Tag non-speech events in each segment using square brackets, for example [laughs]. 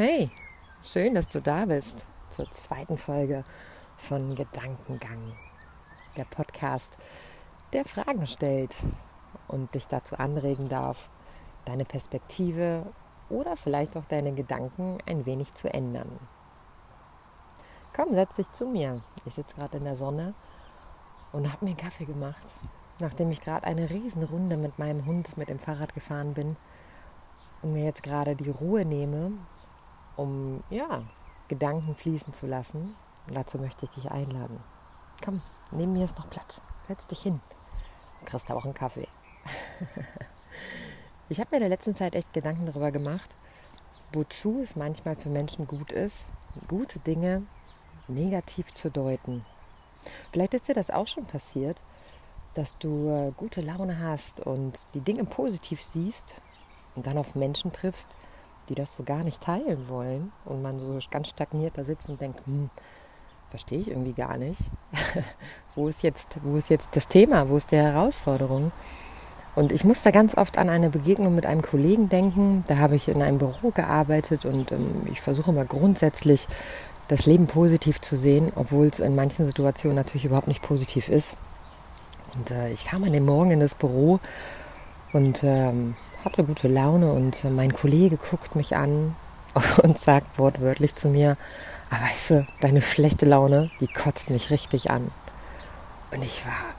Hey, schön, dass du da bist zur zweiten Folge von Gedankengang, der Podcast, der Fragen stellt und dich dazu anregen darf, deine Perspektive oder vielleicht auch deine Gedanken ein wenig zu ändern. Komm, setz dich zu mir. Ich sitze gerade in der Sonne und habe mir einen Kaffee gemacht, nachdem ich gerade eine Riesenrunde mit meinem Hund mit dem Fahrrad gefahren bin und mir jetzt gerade die Ruhe nehme, um ja, Gedanken fließen zu lassen. Und dazu möchte ich dich einladen. Komm, neben mir ist noch Platz. Setz dich hin. Du kriegst auch einen Kaffee. [laughs] ich habe mir in der letzten Zeit echt Gedanken darüber gemacht, wozu es manchmal für Menschen gut ist, gute Dinge negativ zu deuten. Vielleicht ist dir das auch schon passiert, dass du äh, gute Laune hast und die Dinge positiv siehst und dann auf Menschen triffst, die das so gar nicht teilen wollen und man so ganz stagniert da sitzt und denkt, hm, verstehe ich irgendwie gar nicht. [laughs] wo, ist jetzt, wo ist jetzt das Thema? Wo ist die Herausforderung? Und ich muss da ganz oft an eine Begegnung mit einem Kollegen denken. Da habe ich in einem Büro gearbeitet und ähm, ich versuche immer grundsätzlich das Leben positiv zu sehen, obwohl es in manchen Situationen natürlich überhaupt nicht positiv ist. Und äh, ich kam an dem Morgen in das Büro und ähm, hatte gute Laune und äh, mein Kollege guckt mich an [laughs] und sagt wortwörtlich zu mir, aber ah, weißt du, deine schlechte Laune, die kotzt mich richtig an. Und ich war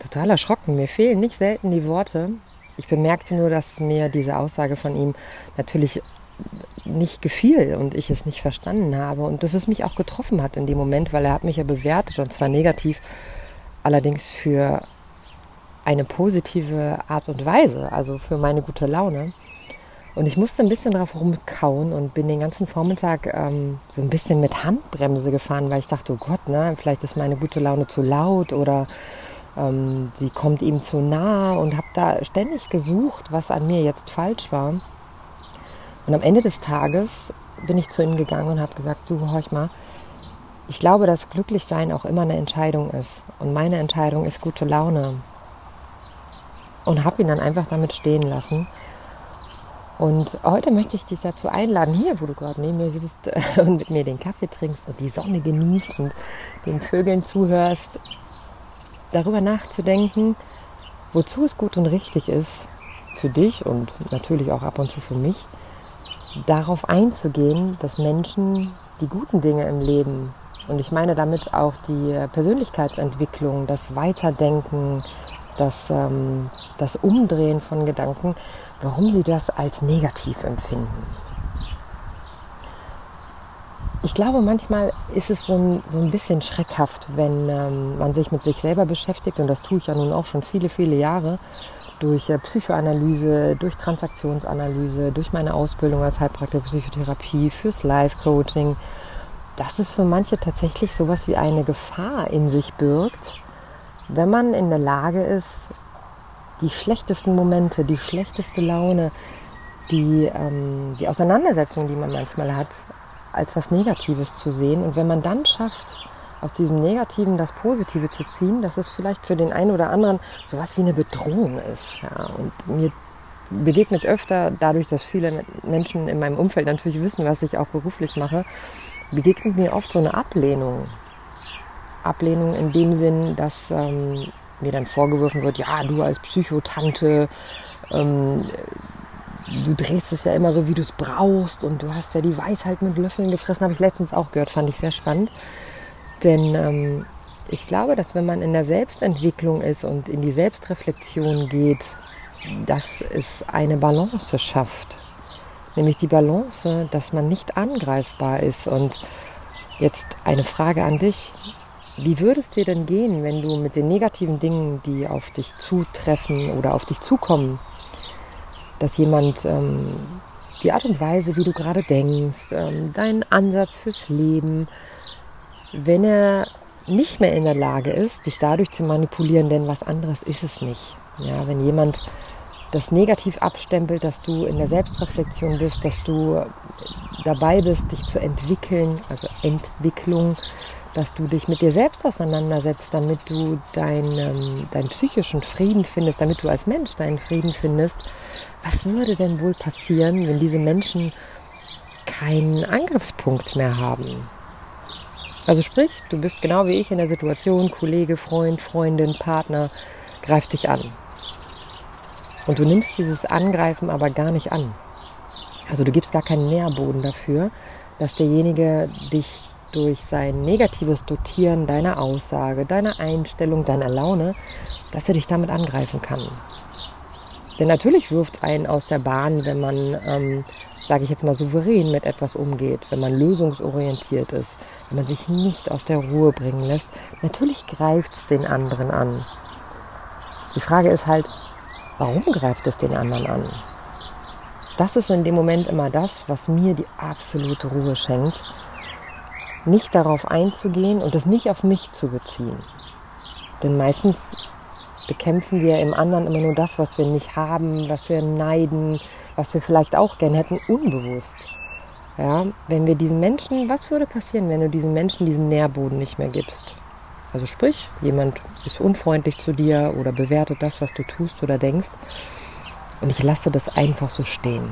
total erschrocken. Mir fehlen nicht selten die Worte. Ich bemerkte nur, dass mir diese Aussage von ihm natürlich nicht gefiel und ich es nicht verstanden habe und dass es mich auch getroffen hat in dem Moment, weil er hat mich ja bewertet und zwar negativ, allerdings für eine positive Art und Weise, also für meine gute Laune. Und ich musste ein bisschen drauf rumkauen und bin den ganzen Vormittag ähm, so ein bisschen mit Handbremse gefahren, weil ich dachte, oh Gott, ne, vielleicht ist meine gute Laune zu laut oder ähm, sie kommt ihm zu nah und habe da ständig gesucht, was an mir jetzt falsch war. Und am Ende des Tages bin ich zu ihm gegangen und habe gesagt, du horch mal, ich glaube, dass Glücklichsein auch immer eine Entscheidung ist. Und meine Entscheidung ist gute Laune. Und habe ihn dann einfach damit stehen lassen. Und heute möchte ich dich dazu einladen, hier, wo du gerade neben mir sitzt [laughs] und mit mir den Kaffee trinkst und die Sonne genießt und den Vögeln zuhörst, darüber nachzudenken, wozu es gut und richtig ist, für dich und natürlich auch ab und zu für mich, darauf einzugehen, dass Menschen die guten Dinge im Leben, und ich meine damit auch die Persönlichkeitsentwicklung, das Weiterdenken, das, ähm, das Umdrehen von Gedanken, warum sie das als negativ empfinden. Ich glaube, manchmal ist es so ein, so ein bisschen schreckhaft, wenn ähm, man sich mit sich selber beschäftigt, und das tue ich ja nun auch schon viele, viele Jahre, durch äh, Psychoanalyse, durch Transaktionsanalyse, durch meine Ausbildung als Heilpraktiker Psychotherapie, fürs Life-Coaching, dass es für manche tatsächlich sowas wie eine Gefahr in sich birgt, wenn man in der Lage ist, die schlechtesten Momente, die schlechteste Laune, die, ähm, die Auseinandersetzung, die man manchmal hat, als was Negatives zu sehen. Und wenn man dann schafft, aus diesem Negativen das Positive zu ziehen, dass es vielleicht für den einen oder anderen sowas wie eine Bedrohung ist. Ja. Und mir begegnet öfter, dadurch, dass viele Menschen in meinem Umfeld natürlich wissen, was ich auch beruflich mache, begegnet mir oft so eine Ablehnung. Ablehnung in dem Sinn, dass ähm, mir dann vorgeworfen wird, ja, du als Psychotante, ähm, du drehst es ja immer so, wie du es brauchst und du hast ja die Weisheit mit Löffeln gefressen, habe ich letztens auch gehört, fand ich sehr spannend. Denn ähm, ich glaube, dass wenn man in der Selbstentwicklung ist und in die Selbstreflexion geht, dass es eine Balance schafft. Nämlich die Balance, dass man nicht angreifbar ist. Und jetzt eine Frage an dich. Wie würde es dir denn gehen, wenn du mit den negativen Dingen, die auf dich zutreffen oder auf dich zukommen, dass jemand ähm, die Art und Weise, wie du gerade denkst, ähm, deinen Ansatz fürs Leben, wenn er nicht mehr in der Lage ist, dich dadurch zu manipulieren, denn was anderes ist es nicht. Ja, wenn jemand das negativ abstempelt, dass du in der Selbstreflexion bist, dass du dabei bist, dich zu entwickeln, also Entwicklung, dass du dich mit dir selbst auseinandersetzt, damit du deinen, deinen psychischen Frieden findest, damit du als Mensch deinen Frieden findest. Was würde denn wohl passieren, wenn diese Menschen keinen Angriffspunkt mehr haben? Also sprich, du bist genau wie ich in der Situation, Kollege, Freund, Freundin, Partner greift dich an. Und du nimmst dieses Angreifen aber gar nicht an. Also du gibst gar keinen Nährboden dafür, dass derjenige dich durch sein negatives Dotieren deiner Aussage, deiner Einstellung, deiner Laune, dass er dich damit angreifen kann. Denn natürlich wirft einen aus der Bahn, wenn man, ähm, sage ich jetzt mal, souverän mit etwas umgeht, wenn man lösungsorientiert ist, wenn man sich nicht aus der Ruhe bringen lässt. Natürlich greift es den anderen an. Die Frage ist halt, warum greift es den anderen an? Das ist in dem Moment immer das, was mir die absolute Ruhe schenkt, nicht darauf einzugehen und es nicht auf mich zu beziehen. Denn meistens bekämpfen wir im anderen immer nur das, was wir nicht haben, was wir neiden, was wir vielleicht auch gern hätten, unbewusst. Ja, wenn wir diesen Menschen, was würde passieren, wenn du diesen Menschen diesen Nährboden nicht mehr gibst? Also sprich, jemand ist unfreundlich zu dir oder bewertet das, was du tust oder denkst. Und ich lasse das einfach so stehen.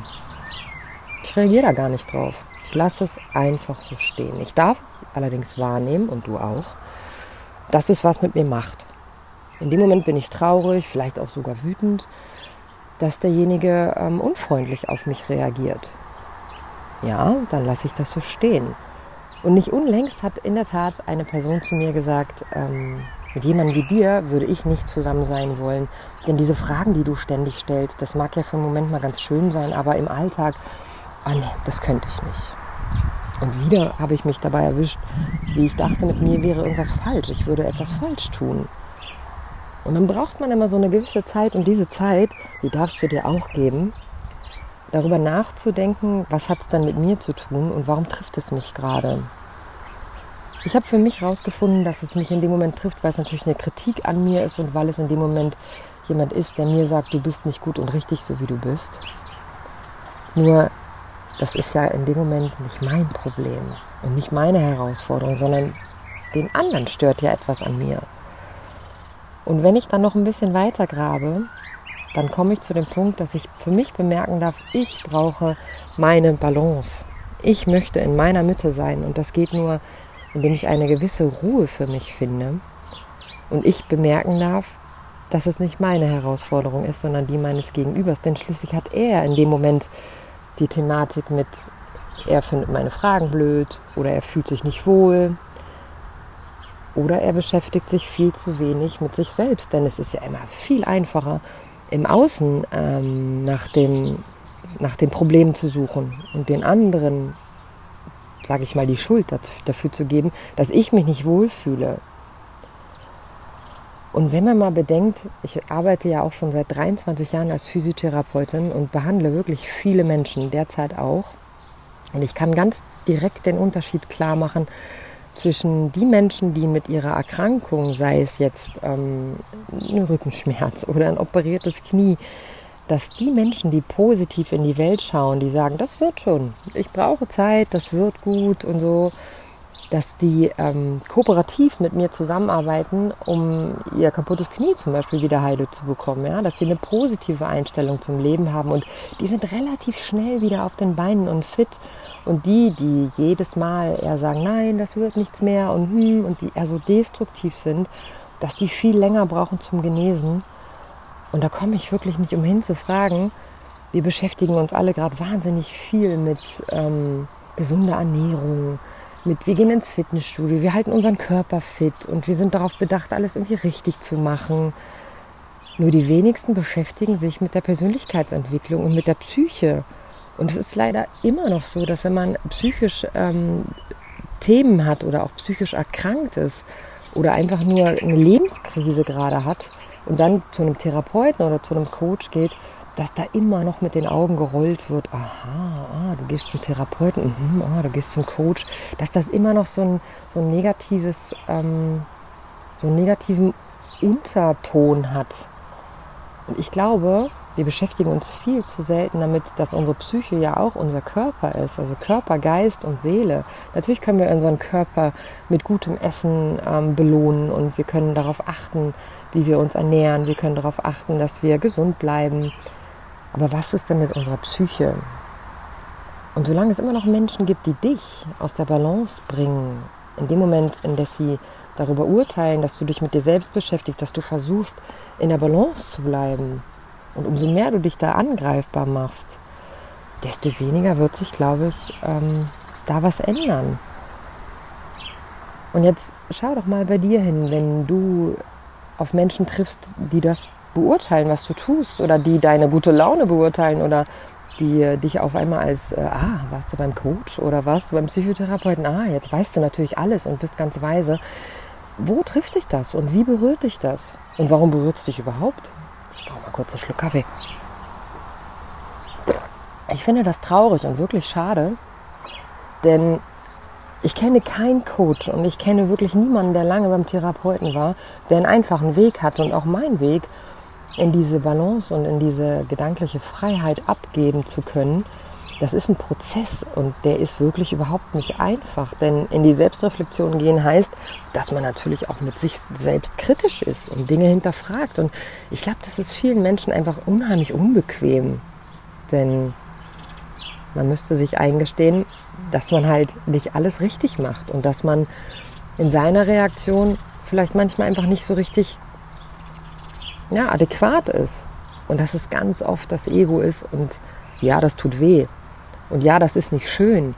Ich reagiere da gar nicht drauf. Ich lasse es einfach so stehen. Ich darf allerdings wahrnehmen, und du auch, dass es was mit mir macht. In dem Moment bin ich traurig, vielleicht auch sogar wütend, dass derjenige ähm, unfreundlich auf mich reagiert. Ja, dann lasse ich das so stehen. Und nicht unlängst hat in der Tat eine Person zu mir gesagt, ähm, mit jemandem wie dir würde ich nicht zusammen sein wollen. Denn diese Fragen, die du ständig stellst, das mag ja für einen Moment mal ganz schön sein, aber im Alltag, ah nee, das könnte ich nicht. Und wieder habe ich mich dabei erwischt, wie ich dachte, mit mir wäre irgendwas falsch. Ich würde etwas falsch tun. Und dann braucht man immer so eine gewisse Zeit und diese Zeit, die darfst du dir auch geben, darüber nachzudenken, was hat es dann mit mir zu tun und warum trifft es mich gerade. Ich habe für mich herausgefunden, dass es mich in dem Moment trifft, weil es natürlich eine Kritik an mir ist und weil es in dem Moment jemand ist, der mir sagt, du bist nicht gut und richtig so, wie du bist. Nur, das ist ja in dem Moment nicht mein Problem und nicht meine Herausforderung, sondern den anderen stört ja etwas an mir. Und wenn ich dann noch ein bisschen weiter grabe, dann komme ich zu dem Punkt, dass ich für mich bemerken darf, ich brauche meine Balance. Ich möchte in meiner Mitte sein und das geht nur, indem ich eine gewisse Ruhe für mich finde und ich bemerken darf, dass es nicht meine Herausforderung ist, sondern die meines Gegenübers. Denn schließlich hat er in dem Moment die Thematik mit, er findet meine Fragen blöd oder er fühlt sich nicht wohl oder er beschäftigt sich viel zu wenig mit sich selbst. Denn es ist ja immer viel einfacher, im Außen ähm, nach, dem, nach den Problemen zu suchen und den anderen, sage ich mal, die Schuld dafür zu geben, dass ich mich nicht wohlfühle. Und wenn man mal bedenkt, ich arbeite ja auch schon seit 23 Jahren als Physiotherapeutin und behandle wirklich viele Menschen, derzeit auch. Und ich kann ganz direkt den Unterschied klar machen zwischen die Menschen, die mit ihrer Erkrankung, sei es jetzt ähm, ein Rückenschmerz oder ein operiertes Knie, dass die Menschen, die positiv in die Welt schauen, die sagen, das wird schon, ich brauche Zeit, das wird gut und so, dass die ähm, kooperativ mit mir zusammenarbeiten, um ihr kaputtes Knie zum Beispiel wieder heile zu bekommen, ja, dass sie eine positive Einstellung zum Leben haben. Und die sind relativ schnell wieder auf den Beinen und fit und die, die jedes Mal eher sagen, nein, das wird nichts mehr und hm, und die eher so destruktiv sind, dass die viel länger brauchen zum Genesen. Und da komme ich wirklich nicht umhin zu fragen, wir beschäftigen uns alle gerade wahnsinnig viel mit ähm, gesunder Ernährung, mit wir gehen ins Fitnessstudio, wir halten unseren Körper fit und wir sind darauf bedacht, alles irgendwie richtig zu machen. Nur die wenigsten beschäftigen sich mit der Persönlichkeitsentwicklung und mit der Psyche. Und es ist leider immer noch so, dass wenn man psychisch ähm, Themen hat oder auch psychisch erkrankt ist oder einfach nur eine Lebenskrise gerade hat und dann zu einem Therapeuten oder zu einem Coach geht, dass da immer noch mit den Augen gerollt wird, aha, ah, du gehst zum Therapeuten, mhm, ah, du gehst zum Coach, dass das immer noch so ein, so ein negatives, ähm, so einen negativen Unterton hat. Und ich glaube, wir beschäftigen uns viel zu selten damit, dass unsere Psyche ja auch unser Körper ist, also Körper, Geist und Seele. Natürlich können wir unseren Körper mit gutem Essen ähm, belohnen und wir können darauf achten, wie wir uns ernähren. Wir können darauf achten, dass wir gesund bleiben. Aber was ist denn mit unserer Psyche? Und solange es immer noch Menschen gibt, die dich aus der Balance bringen, in dem Moment, in dem sie darüber urteilen, dass du dich mit dir selbst beschäftigst, dass du versuchst, in der Balance zu bleiben, und umso mehr du dich da angreifbar machst, desto weniger wird sich, glaube ich, ähm, da was ändern. Und jetzt schau doch mal bei dir hin, wenn du auf Menschen triffst, die das beurteilen, was du tust, oder die deine gute Laune beurteilen, oder die dich auf einmal als, äh, ah, warst du beim Coach oder warst du beim Psychotherapeuten, ah, jetzt weißt du natürlich alles und bist ganz weise. Wo trifft dich das und wie berührt dich das? Und warum berührt es dich überhaupt? Ich brauche mal kurz einen Schluck Kaffee. Ich finde das traurig und wirklich schade, denn ich kenne keinen Coach und ich kenne wirklich niemanden, der lange beim Therapeuten war, der einen einfachen Weg hatte und auch mein Weg in diese Balance und in diese gedankliche Freiheit abgeben zu können, das ist ein Prozess und der ist wirklich überhaupt nicht einfach. Denn in die Selbstreflexion gehen heißt, dass man natürlich auch mit sich selbst kritisch ist und Dinge hinterfragt. Und ich glaube, das ist vielen Menschen einfach unheimlich unbequem. Denn man müsste sich eingestehen, dass man halt nicht alles richtig macht und dass man in seiner Reaktion vielleicht manchmal einfach nicht so richtig ja, adäquat ist. Und dass es ganz oft das Ego ist und ja, das tut weh. Und ja, das ist nicht schön.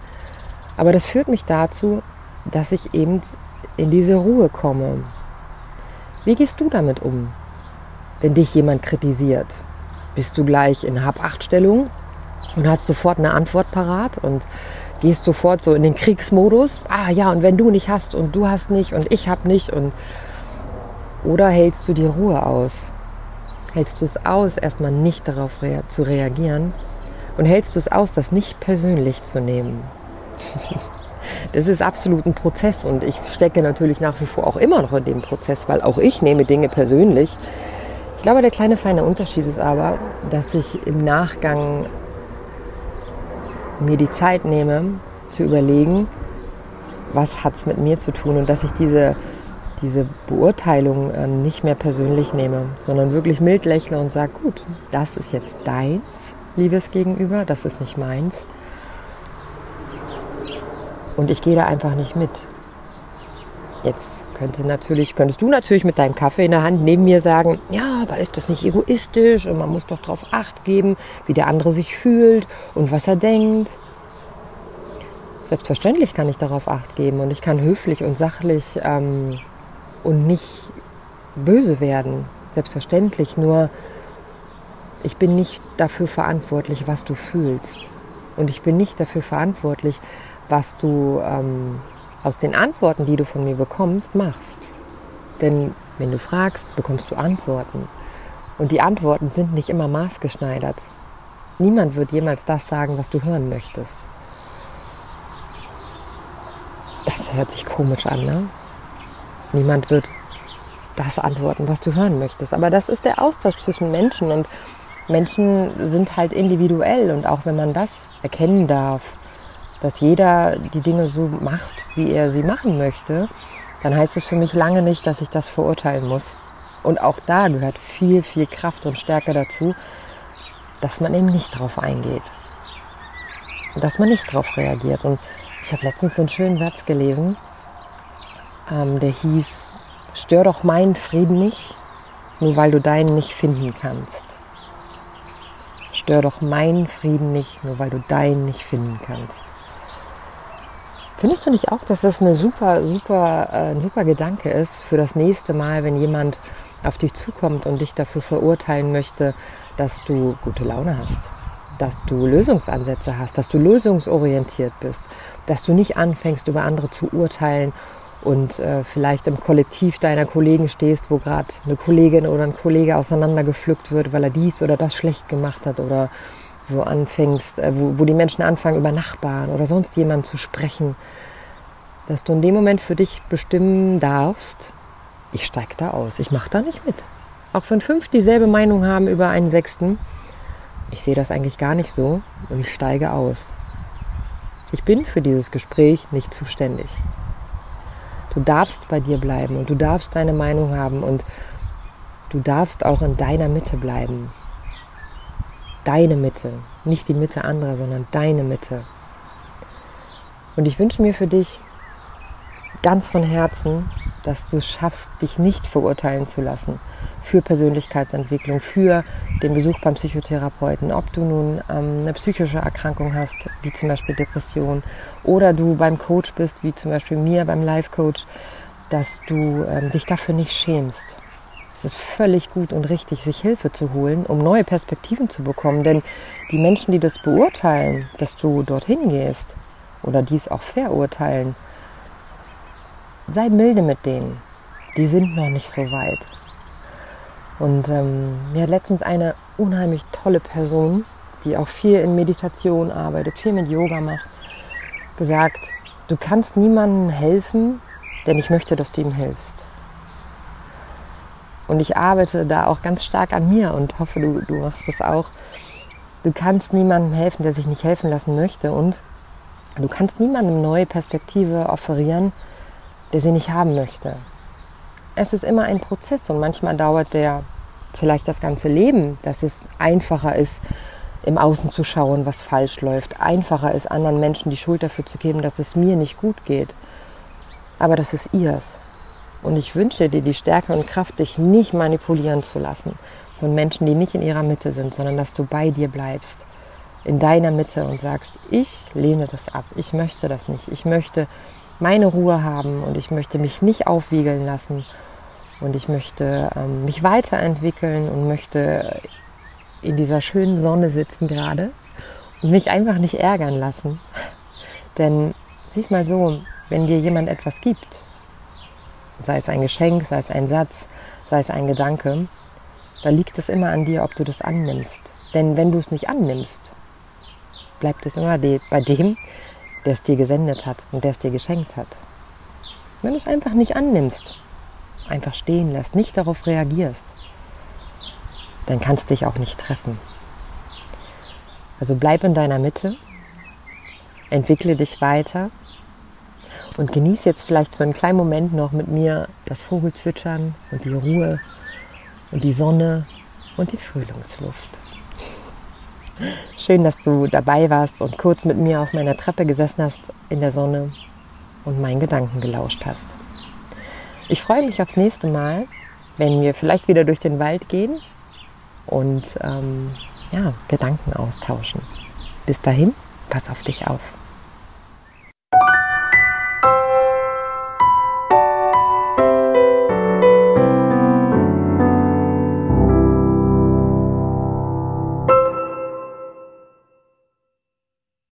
Aber das führt mich dazu, dass ich eben in diese Ruhe komme. Wie gehst du damit um, wenn dich jemand kritisiert? Bist du gleich in Hab-Acht-Stellung und hast sofort eine Antwort parat und gehst sofort so in den Kriegsmodus? Ah ja, und wenn du nicht hast und du hast nicht und ich hab nicht und oder hältst du die Ruhe aus? Hältst du es aus, erstmal nicht darauf zu reagieren und hältst du es aus, das nicht persönlich zu nehmen? [laughs] das ist absolut ein Prozess und ich stecke natürlich nach wie vor auch immer noch in dem Prozess, weil auch ich nehme Dinge persönlich. Ich glaube, der kleine feine Unterschied ist aber, dass ich im Nachgang mir die Zeit nehme, zu überlegen, was hat es mit mir zu tun und dass ich diese, diese Beurteilung ähm, nicht mehr persönlich nehme, sondern wirklich mild lächle und sage, gut, das ist jetzt deins Liebes gegenüber, das ist nicht meins. Und ich gehe da einfach nicht mit. Jetzt könnte natürlich, könntest du natürlich mit deinem Kaffee in der Hand neben mir sagen, ja, aber ist das nicht egoistisch und man muss doch darauf acht geben, wie der andere sich fühlt und was er denkt. Selbstverständlich kann ich darauf acht geben und ich kann höflich und sachlich ähm, und nicht böse werden. Selbstverständlich, nur ich bin nicht dafür verantwortlich, was du fühlst. Und ich bin nicht dafür verantwortlich, was du ähm, aus den Antworten, die du von mir bekommst, machst. Denn wenn du fragst, bekommst du Antworten. Und die Antworten sind nicht immer maßgeschneidert. Niemand wird jemals das sagen, was du hören möchtest. Das hört sich komisch an, ne? Niemand wird das antworten, was du hören möchtest. Aber das ist der Austausch zwischen Menschen und Menschen sind halt individuell und auch wenn man das erkennen darf, dass jeder die Dinge so macht, wie er sie machen möchte, dann heißt es für mich lange nicht, dass ich das verurteilen muss. Und auch da gehört viel, viel Kraft und Stärke dazu, dass man eben nicht drauf eingeht. Und dass man nicht drauf reagiert. Und ich habe letztens so einen schönen Satz gelesen, ähm, der hieß, stör doch meinen Frieden nicht, nur weil du deinen nicht finden kannst. Stör doch meinen Frieden nicht, nur weil du deinen nicht finden kannst. Findest du nicht auch, dass das eine super, super, äh, ein super Gedanke ist für das nächste Mal, wenn jemand auf dich zukommt und dich dafür verurteilen möchte, dass du gute Laune hast, dass du Lösungsansätze hast, dass du lösungsorientiert bist, dass du nicht anfängst, über andere zu urteilen und äh, vielleicht im Kollektiv deiner Kollegen stehst, wo gerade eine Kollegin oder ein Kollege auseinandergepflückt wird, weil er dies oder das schlecht gemacht hat oder wo anfängst, äh, wo, wo die Menschen anfangen, über Nachbarn oder sonst jemanden zu sprechen, dass du in dem Moment für dich bestimmen darfst, ich steige da aus, ich mache da nicht mit. Auch wenn fünf dieselbe Meinung haben über einen Sechsten, ich sehe das eigentlich gar nicht so und ich steige aus. Ich bin für dieses Gespräch nicht zuständig. Du darfst bei dir bleiben und du darfst deine Meinung haben und du darfst auch in deiner Mitte bleiben. Deine Mitte, nicht die Mitte anderer, sondern deine Mitte. Und ich wünsche mir für dich ganz von Herzen, dass du es schaffst, dich nicht verurteilen zu lassen für Persönlichkeitsentwicklung, für den Besuch beim Psychotherapeuten, ob du nun ähm, eine psychische Erkrankung hast, wie zum Beispiel Depression, oder du beim Coach bist, wie zum Beispiel mir beim Life Coach, dass du ähm, dich dafür nicht schämst. Es ist völlig gut und richtig, sich Hilfe zu holen, um neue Perspektiven zu bekommen. Denn die Menschen, die das beurteilen, dass du dorthin gehst oder dies auch verurteilen, sei milde mit denen. Die sind noch nicht so weit. Und ähm, mir hat letztens eine unheimlich tolle Person, die auch viel in Meditation arbeitet, viel mit Yoga macht, gesagt, du kannst niemandem helfen, denn ich möchte, dass du ihm hilfst. Und ich arbeite da auch ganz stark an mir und hoffe, du, du machst das auch. Du kannst niemandem helfen, der sich nicht helfen lassen möchte. Und du kannst niemandem neue Perspektive offerieren, der sie nicht haben möchte. Es ist immer ein Prozess und manchmal dauert der vielleicht das ganze Leben, dass es einfacher ist, im Außen zu schauen, was falsch läuft. Einfacher ist, anderen Menschen die Schuld dafür zu geben, dass es mir nicht gut geht. Aber das ist ihrs. Und ich wünsche dir die Stärke und Kraft, dich nicht manipulieren zu lassen von Menschen, die nicht in ihrer Mitte sind, sondern dass du bei dir bleibst, in deiner Mitte und sagst, ich lehne das ab, ich möchte das nicht, ich möchte meine Ruhe haben und ich möchte mich nicht aufwiegeln lassen und ich möchte ähm, mich weiterentwickeln und möchte in dieser schönen Sonne sitzen gerade und mich einfach nicht ärgern lassen. [laughs] Denn siehst mal so, wenn dir jemand etwas gibt, sei es ein Geschenk, sei es ein Satz, sei es ein Gedanke, da liegt es immer an dir, ob du das annimmst. Denn wenn du es nicht annimmst, bleibt es immer bei dem, der es dir gesendet hat und der es dir geschenkt hat. Wenn du es einfach nicht annimmst, einfach stehen lässt, nicht darauf reagierst, dann kannst du dich auch nicht treffen. Also bleib in deiner Mitte, entwickle dich weiter und genieß jetzt vielleicht für einen kleinen Moment noch mit mir das Vogelzwitschern und die Ruhe und die Sonne und die Frühlingsluft. Schön, dass du dabei warst und kurz mit mir auf meiner Treppe gesessen hast in der Sonne und meinen Gedanken gelauscht hast. Ich freue mich aufs nächste Mal, wenn wir vielleicht wieder durch den Wald gehen und ähm, ja, Gedanken austauschen. Bis dahin, pass auf dich auf.